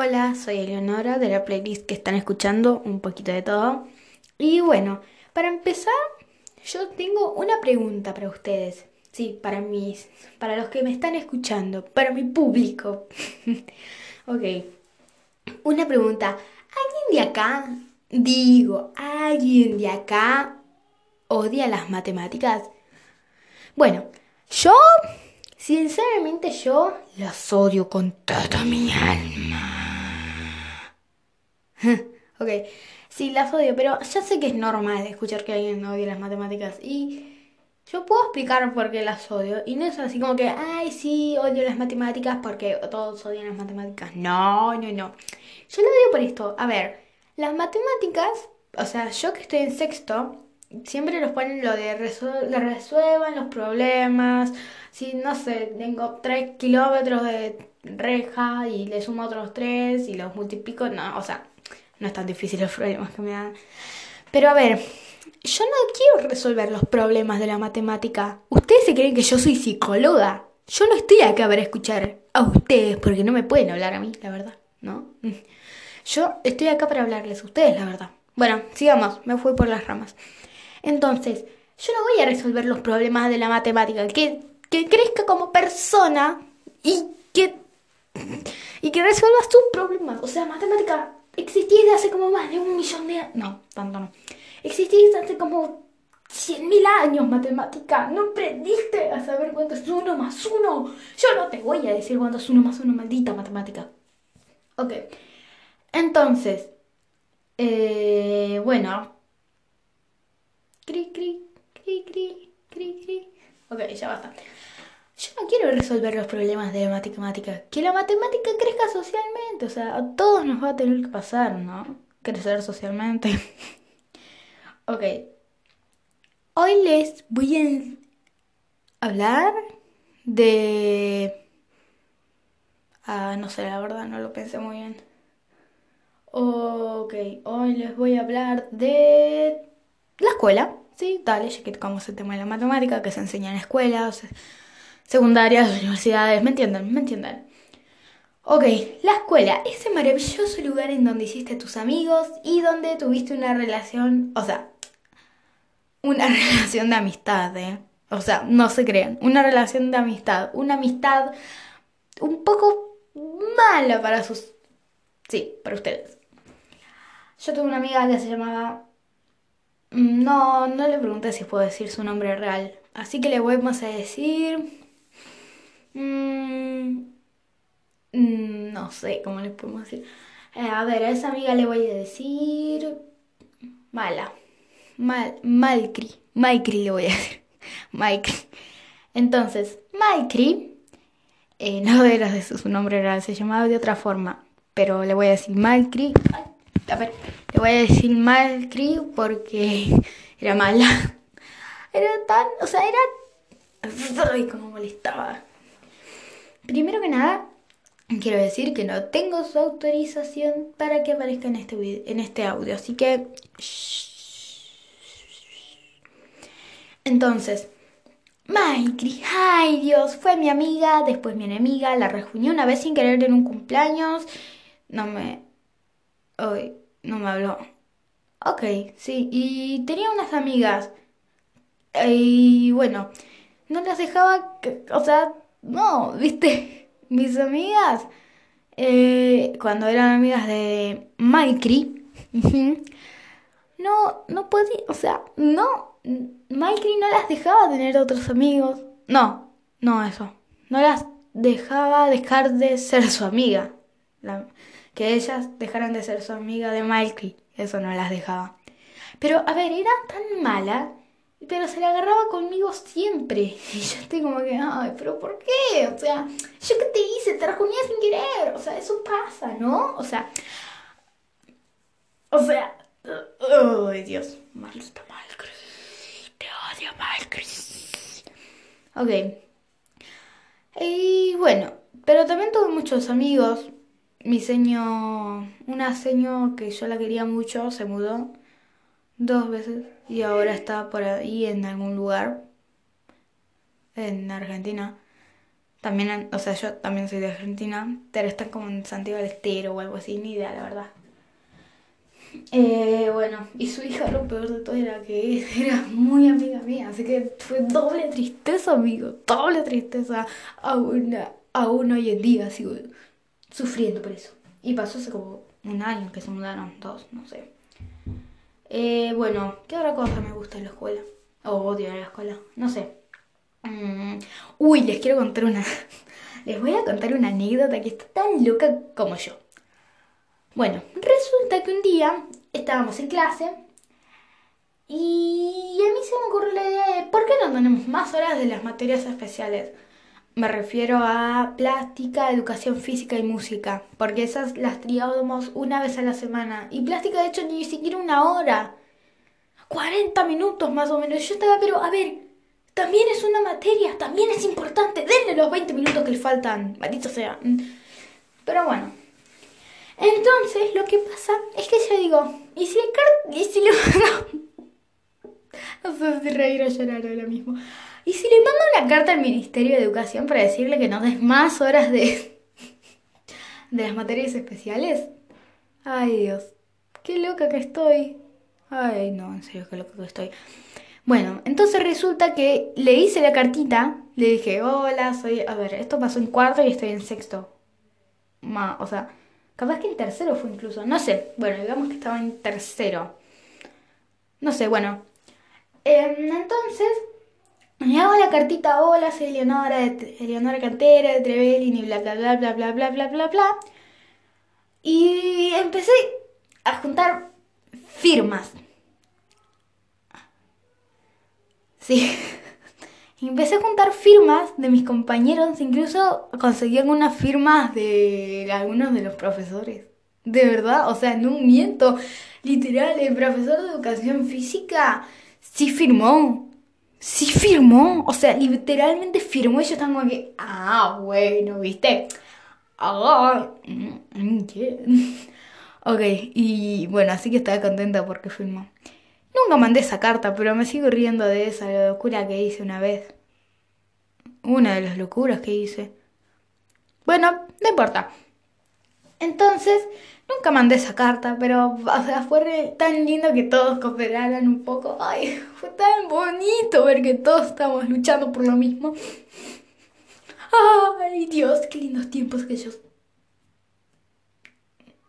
Hola, soy Eleonora de la playlist que están escuchando un poquito de todo. Y bueno, para empezar, yo tengo una pregunta para ustedes. Sí, para mis, para los que me están escuchando, para mi público. ok. Una pregunta. ¿Alguien de acá, digo, alguien de acá odia las matemáticas? Bueno, yo, sinceramente yo las odio con toda mi alma. ok, sí, las odio, pero ya sé que es normal escuchar que alguien odia las matemáticas y yo puedo explicar por qué las odio. Y no es así como que, ay, sí, odio las matemáticas porque todos odian las matemáticas. No, no, no. Yo lo odio por esto. A ver, las matemáticas, o sea, yo que estoy en sexto, siempre nos ponen lo de resuelvan los problemas. Si, no sé, tengo 3 kilómetros de reja y le sumo otros 3 y los multiplico, no, o sea, no es tan difícil los problemas que me dan. Pero a ver, yo no quiero resolver los problemas de la matemática. Ustedes se creen que yo soy psicóloga. Yo no estoy acá para escuchar a ustedes porque no me pueden hablar a mí, la verdad, ¿no? Yo estoy acá para hablarles a ustedes, la verdad. Bueno, sigamos, me fui por las ramas. Entonces, yo no voy a resolver los problemas de la matemática. Que, que crezca como persona y que, y que resuelva sus problemas. O sea, matemática existía desde hace como más de un millón de años. No, tanto no. Existía desde hace como cien mil años matemática. ¿No aprendiste a saber cuánto es uno más uno? Yo no te voy a decir cuánto es uno más uno, maldita matemática. Ok. Entonces, eh, bueno, Cri, cri, cri, cri, cri, cri. Ok, ya basta. Yo no quiero resolver los problemas de matemática. Que la matemática crezca socialmente. O sea, a todos nos va a tener que pasar, ¿no? Crecer socialmente. ok. Hoy les voy a hablar de... Ah, no sé, la verdad, no lo pensé muy bien. Ok, hoy les voy a hablar de la escuela, sí, dale, ya que tocamos el tema de la matemática, que se enseña en escuelas, secundarias, universidades, ¿me entienden? ¿Me entienden? Ok, la escuela, ese maravilloso lugar en donde hiciste tus amigos y donde tuviste una relación, o sea, una relación de amistad, ¿eh? O sea, no se crean, una relación de amistad, una amistad un poco mala para sus... Sí, para ustedes. Yo tuve una amiga que se llamaba Mm, no, no le pregunté si puedo decir su nombre real. Así que le vamos a decir... Mm, mm, no sé cómo le podemos decir. Eh, a ver, a esa amiga le voy a decir... Mala. Mal, Malcri. Malcri le voy a decir. Malcri. Entonces, Malcri... Eh, no era de su, nombre real, se llamaba de otra forma. Pero le voy a decir Malcri. A ver, le voy a decir mal Cri porque era mala. Era tan, o sea, era... Ay, como molestaba. Primero que nada, quiero decir que no tengo su autorización para que aparezca en este, en este audio, así que... Entonces, Maikri, ay Dios, fue mi amiga, después mi enemiga, la rejuñé una vez sin querer en un cumpleaños, no me, Hoy no me habló. Ok, sí. Y tenía unas amigas. Y bueno, no las dejaba... o sea, no, viste. Mis amigas, eh, cuando eran amigas de Maikri, no, no podía, o sea, no, Maikri no las dejaba tener otros amigos. No, no eso. No las dejaba dejar de ser su amiga. Que ellas dejaran de ser su amiga de Milky. Eso no las dejaba. Pero, a ver, era tan mala, pero se la agarraba conmigo siempre. Y yo estoy como que, ay, pero ¿por qué? O sea, ¿yo qué te hice? Te rajuñé sin querer. O sea, eso pasa, ¿no? O sea, o sea, ay, Dios, maldita Malcris. Te odio, Malcris. Ok. Y bueno, pero también tuve muchos amigos mi seño, una seño que yo la quería mucho, se mudó dos veces y ahora está por ahí en algún lugar en Argentina. También, o sea, yo también soy de Argentina, pero están como en Santiago del Estero o algo así, ni idea, la verdad. Eh, bueno, y su hija lo peor de todo era que era muy amiga mía, así que fue doble tristeza, amigo, doble tristeza. Aún, aún hoy en día sigo sufriendo por eso. Y pasó hace como un año que se mudaron, dos, no sé. Eh, bueno, ¿qué otra cosa me gusta en la escuela? O odio en la escuela, no sé. Mm, uy, les quiero contar una... les voy a contar una anécdota que está tan loca como yo. Bueno, resulta que un día estábamos en clase y a mí se me ocurrió la idea de ¿por qué no tenemos más horas de las materias especiales? Me refiero a plástica, educación física y música, porque esas las triábamos una vez a la semana. Y plástica, de hecho, ni siquiera una hora. 40 minutos más o menos. Yo estaba, pero a ver, también es una materia, también es importante. Denle los 20 minutos que le faltan, maldito sea. Pero bueno. Entonces, lo que pasa es que yo digo, ¿y si le... ¿Y si le... no sé si reír o llorar ahora mismo. ¿Y si le mando una carta al Ministerio de Educación para decirle que nos des más horas de, de las materias especiales? Ay Dios, qué loca que estoy. Ay, no, en serio, qué loca que estoy. Bueno, entonces resulta que le hice la cartita, le dije, hola, soy... A ver, esto pasó en cuarto y estoy en sexto. Ma, o sea, capaz que en tercero fue incluso, no sé. Bueno, digamos que estaba en tercero. No sé, bueno. Em, entonces cartita, hola, soy Eleonora, de, Eleonora Cantera, de Trevelin y bla, bla, bla, bla, bla, bla, bla, bla, bla. Y empecé a juntar firmas. Sí. empecé a juntar firmas de mis compañeros, incluso conseguí algunas firmas de algunos de los profesores. De verdad, o sea, no miento. Literal, el profesor de educación física sí firmó sí firmó, o sea, literalmente firmó y yo estaba como que, ah, bueno, viste. Ah, mm, ok, y bueno, así que estaba contenta porque firmó. Nunca mandé esa carta, pero me sigo riendo de esa locura que hice una vez. Una de las locuras que hice. Bueno, no importa. Entonces, Nunca mandé esa carta, pero fue tan lindo que todos cooperaran un poco. Ay, fue tan bonito ver que todos estamos luchando por lo mismo. Ay, Dios, qué lindos tiempos que yo...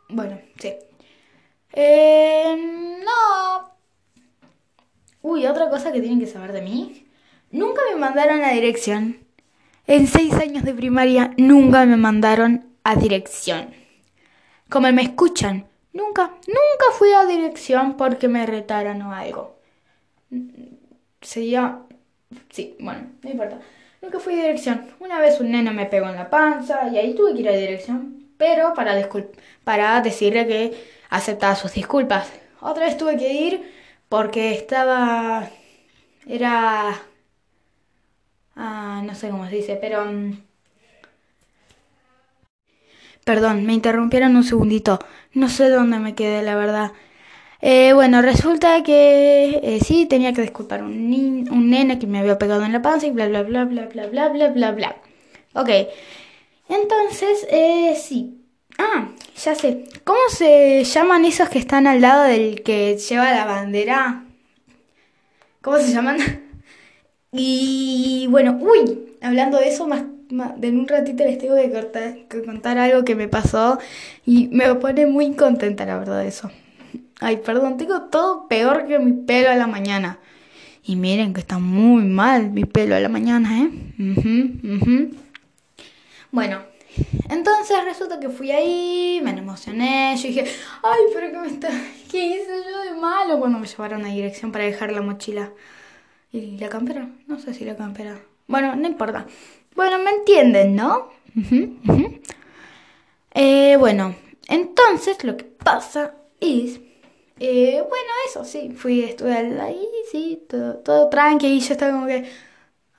Bueno, sí. Eh, no. Uy, otra cosa que tienen que saber de mí. Nunca me mandaron a dirección. En seis años de primaria nunca me mandaron a dirección como me escuchan. Nunca, nunca fui a dirección porque me retaran o algo. Sería... Sí, bueno, no importa. Nunca fui a dirección. Una vez un neno me pegó en la panza y ahí tuve que ir a dirección. Pero para, para decirle que aceptaba sus disculpas. Otra vez tuve que ir porque estaba... Era... Ah, no sé cómo se dice, pero... Mm, Perdón, me interrumpieron un segundito. No sé dónde me quedé, la verdad. Eh, bueno, resulta que eh, sí, tenía que disculpar un, un nene que me había pegado en la panza y bla, bla, bla, bla, bla, bla, bla, bla, bla. Ok, entonces, eh, sí. Ah, ya sé. ¿Cómo se llaman esos que están al lado del que lleva la bandera? ¿Cómo se llaman? y bueno, uy, hablando de eso, más de un ratito les tengo que, contar algo que me pasó y me pone muy contenta, la verdad, eso. Ay, perdón, tengo todo peor que mi pelo a la mañana. Y miren que está muy mal mi pelo a la mañana, ¿eh? Bueno, entonces resulta que fui ahí, me emocioné, yo dije, ay, pero ¿qué me está... ¿Qué hice yo de malo? Cuando me llevaron a dirección para dejar la mochila. ¿Y la campera? No sé si la campera. Bueno, no importa. Bueno, me entienden, ¿no? Eh, bueno, entonces lo que pasa es... Eh, bueno, eso sí, fui a estudiar ahí, sí, todo, todo tranqui y yo estaba como que...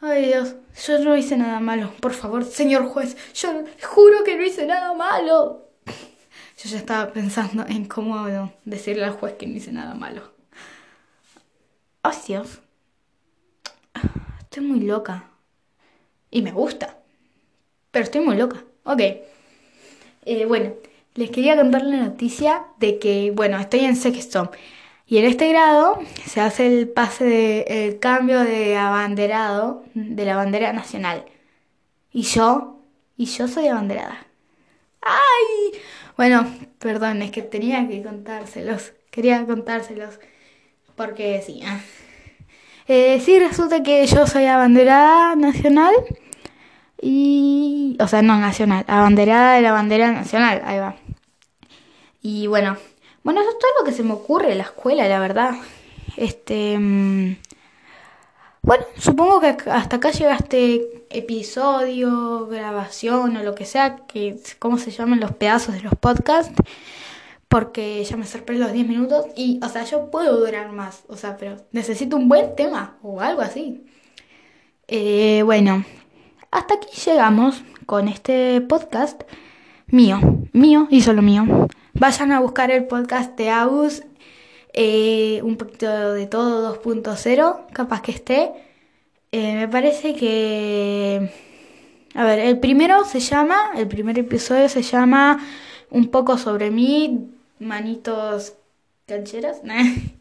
Ay Dios, yo no hice nada malo, por favor, señor juez, yo juro que no hice nada malo. Yo ya estaba pensando en cómo decirle al juez que no hice nada malo. Ay Dios, estoy muy loca. Y me gusta. Pero estoy muy loca. Ok. Eh, bueno, les quería contar la noticia de que, bueno, estoy en sexto. Y en este grado se hace el pase de el cambio de abanderado de la bandera nacional. Y yo, y yo soy abanderada. ¡Ay! Bueno, perdón, es que tenía que contárselos. Quería contárselos. Porque sí. ¿eh? Eh, sí, resulta que yo soy abanderada nacional. Y. O sea, no nacional. Abanderada de la bandera nacional. Ahí va. Y bueno. Bueno, eso es todo lo que se me ocurre en la escuela, la verdad. Este. Mm, bueno, supongo que hasta acá llega este episodio, grabación o lo que sea, que cómo se llaman los pedazos de los podcasts, porque ya me sorprende los 10 minutos y, o sea, yo puedo durar más, o sea, pero necesito un buen tema o algo así. Eh, bueno, hasta aquí llegamos con este podcast mío, mío y solo mío. Vayan a buscar el podcast de Agus, eh, un poquito de todo 2.0, capaz que esté. Eh, me parece que... A ver, el primero se llama, el primer episodio se llama Un poco sobre mí, manitos cancheras.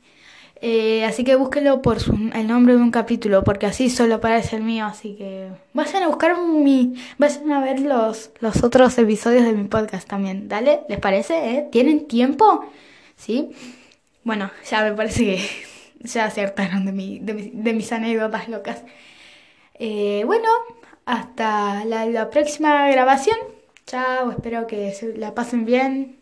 Eh, así que búsquenlo por el nombre de un capítulo, porque así solo aparece el mío. Así que vayan a buscar mi. Vayan a ver los, los otros episodios de mi podcast también. Dale, ¿les parece? Eh? ¿Tienen tiempo? ¿Sí? Bueno, ya me parece que ya acertaron de, mi, de, mis anécdotas locas. Eh, bueno, hasta la, la próxima grabación. Chao, espero que la pasen bien.